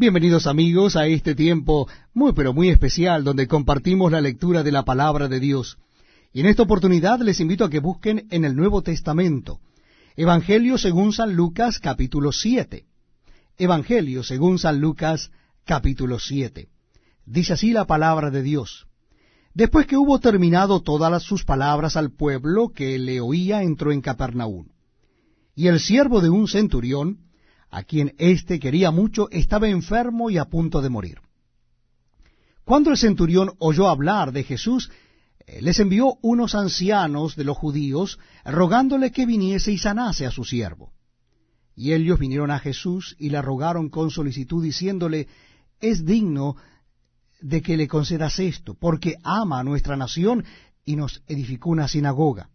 Bienvenidos amigos a este tiempo muy pero muy especial donde compartimos la lectura de la palabra de Dios. Y en esta oportunidad les invito a que busquen en el Nuevo Testamento, Evangelio según San Lucas capítulo 7. Evangelio según San Lucas capítulo 7. Dice así la palabra de Dios. Después que hubo terminado todas sus palabras al pueblo que le oía, entró en Capernaum. Y el siervo de un centurión, a quien éste quería mucho, estaba enfermo y a punto de morir. Cuando el centurión oyó hablar de Jesús, eh, les envió unos ancianos de los judíos, rogándole que viniese y sanase a su siervo. Y ellos vinieron a Jesús y le rogaron con solicitud, diciéndole, es digno de que le concedas esto, porque ama a nuestra nación y nos edificó una sinagoga.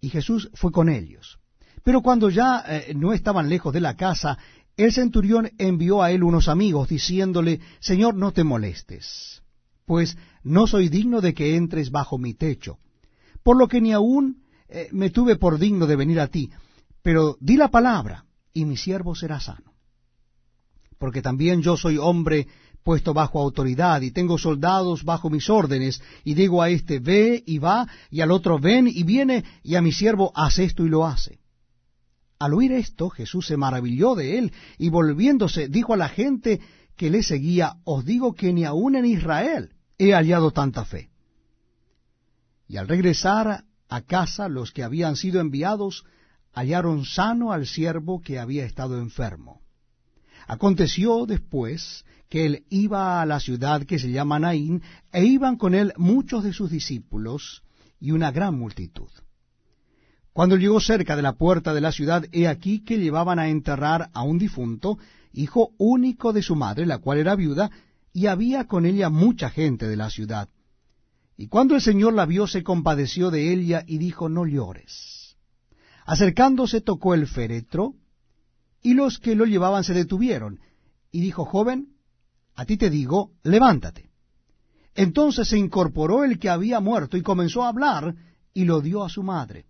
Y Jesús fue con ellos. Pero cuando ya eh, no estaban lejos de la casa, el centurión envió a él unos amigos, diciéndole, Señor, no te molestes, pues no soy digno de que entres bajo mi techo, por lo que ni aún eh, me tuve por digno de venir a ti, pero di la palabra, y mi siervo será sano. Porque también yo soy hombre puesto bajo autoridad, y tengo soldados bajo mis órdenes, y digo a este, ve y va, y al otro, ven y viene, y a mi siervo, haz esto y lo hace. Al oír esto, Jesús se maravilló de él y volviéndose dijo a la gente que le seguía, os digo que ni aun en Israel he hallado tanta fe. Y al regresar a casa los que habían sido enviados hallaron sano al siervo que había estado enfermo. Aconteció después que él iba a la ciudad que se llama Naín, e iban con él muchos de sus discípulos y una gran multitud. Cuando llegó cerca de la puerta de la ciudad, he aquí que llevaban a enterrar a un difunto, hijo único de su madre, la cual era viuda, y había con ella mucha gente de la ciudad. Y cuando el Señor la vio, se compadeció de ella y dijo, no llores. Acercándose tocó el féretro, y los que lo llevaban se detuvieron, y dijo, joven, a ti te digo, levántate. Entonces se incorporó el que había muerto y comenzó a hablar, y lo dio a su madre.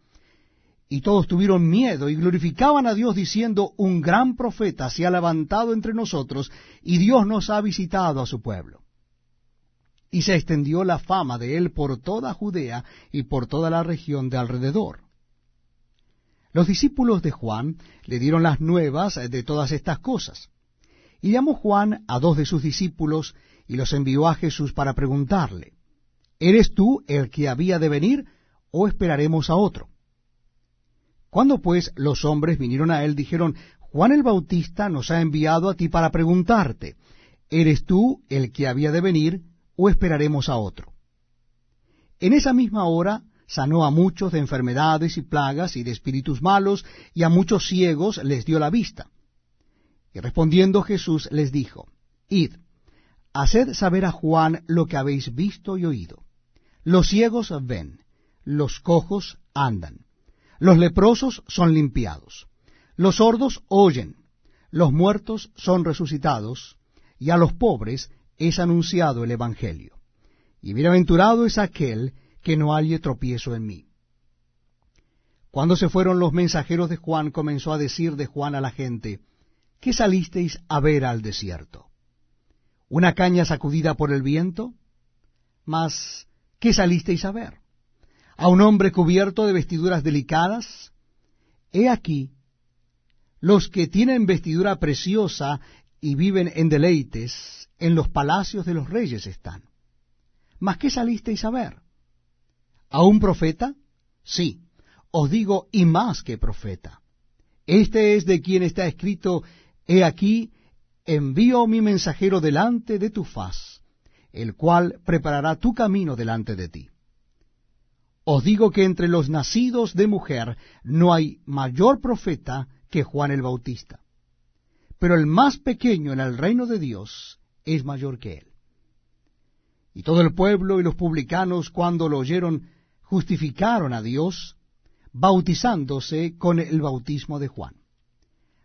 Y todos tuvieron miedo y glorificaban a Dios diciendo, un gran profeta se ha levantado entre nosotros y Dios nos ha visitado a su pueblo. Y se extendió la fama de él por toda Judea y por toda la región de alrededor. Los discípulos de Juan le dieron las nuevas de todas estas cosas. Y llamó Juan a dos de sus discípulos y los envió a Jesús para preguntarle, ¿Eres tú el que había de venir o esperaremos a otro? Cuando pues los hombres vinieron a él, dijeron, Juan el Bautista nos ha enviado a ti para preguntarte, ¿eres tú el que había de venir o esperaremos a otro? En esa misma hora sanó a muchos de enfermedades y plagas y de espíritus malos, y a muchos ciegos les dio la vista. Y respondiendo Jesús les dijo, Id, haced saber a Juan lo que habéis visto y oído. Los ciegos ven, los cojos andan los leprosos son limpiados, los sordos oyen, los muertos son resucitados, y a los pobres es anunciado el Evangelio. Y bienaventurado es aquel que no halle tropiezo en mí. Cuando se fueron los mensajeros de Juan, comenzó a decir de Juan a la gente, ¿qué salisteis a ver al desierto? ¿Una caña sacudida por el viento? Mas, ¿qué salisteis a ver? A un hombre cubierto de vestiduras delicadas? He aquí, los que tienen vestidura preciosa y viven en deleites, en los palacios de los reyes están. ¿Mas qué salisteis a ver? ¿A un profeta? Sí, os digo, y más que profeta. Este es de quien está escrito, He aquí, envío mi mensajero delante de tu faz, el cual preparará tu camino delante de ti. Os digo que entre los nacidos de mujer no hay mayor profeta que Juan el Bautista. Pero el más pequeño en el reino de Dios es mayor que él. Y todo el pueblo y los publicanos cuando lo oyeron justificaron a Dios, bautizándose con el bautismo de Juan.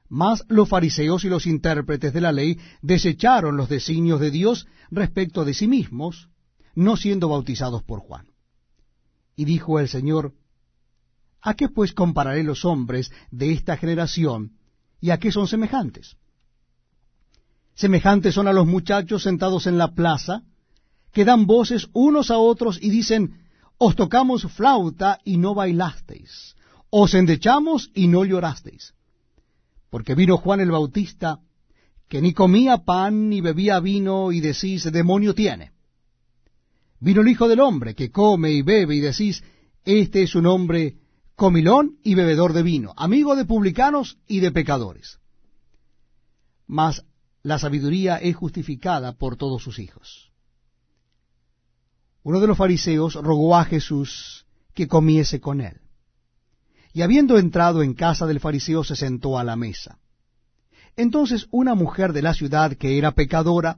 Mas los fariseos y los intérpretes de la ley desecharon los designios de Dios respecto de sí mismos, no siendo bautizados por Juan. Y dijo el Señor, ¿A qué pues compararé los hombres de esta generación y a qué son semejantes? Semejantes son a los muchachos sentados en la plaza, que dan voces unos a otros y dicen, os tocamos flauta y no bailasteis, os endechamos y no llorasteis. Porque vino Juan el Bautista, que ni comía pan ni bebía vino, y decís, demonio tiene. Vino el Hijo del Hombre, que come y bebe, y decís, este es un hombre comilón y bebedor de vino, amigo de publicanos y de pecadores. Mas la sabiduría es justificada por todos sus hijos. Uno de los fariseos rogó a Jesús que comiese con él. Y habiendo entrado en casa del fariseo se sentó a la mesa. Entonces una mujer de la ciudad que era pecadora,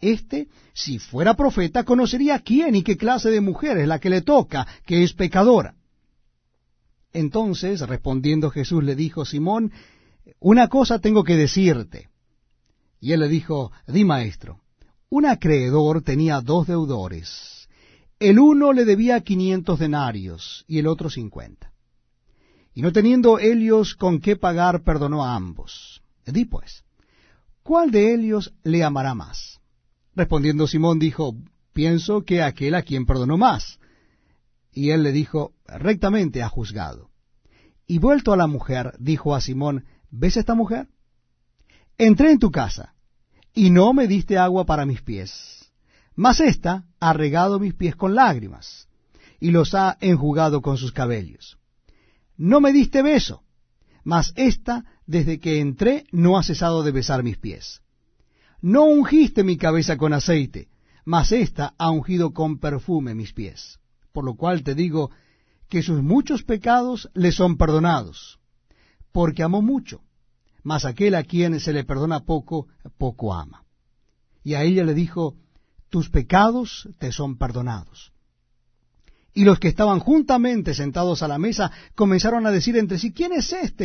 Este, si fuera profeta, conocería quién y qué clase de mujer es la que le toca, que es pecadora. Entonces, respondiendo Jesús, le dijo, Simón, una cosa tengo que decirte. Y él le dijo, di maestro, un acreedor tenía dos deudores. El uno le debía quinientos denarios y el otro cincuenta. Y no teniendo ellos con qué pagar, perdonó a ambos. Di pues, ¿cuál de ellos le amará más? Respondiendo Simón dijo, pienso que aquel a quien perdonó más. Y él le dijo, rectamente ha juzgado. Y vuelto a la mujer, dijo a Simón, ¿ves esta mujer? Entré en tu casa, y no me diste agua para mis pies, mas ésta ha regado mis pies con lágrimas, y los ha enjugado con sus cabellos. No me diste beso, mas ésta, desde que entré, no ha cesado de besar mis pies. No ungiste mi cabeza con aceite, mas ésta ha ungido con perfume mis pies. Por lo cual te digo que sus muchos pecados le son perdonados, porque amó mucho mas aquel a quien se le perdona poco, poco ama. Y a ella le dijo, tus pecados te son perdonados. Y los que estaban juntamente sentados a la mesa comenzaron a decir entre sí, ¿quién es este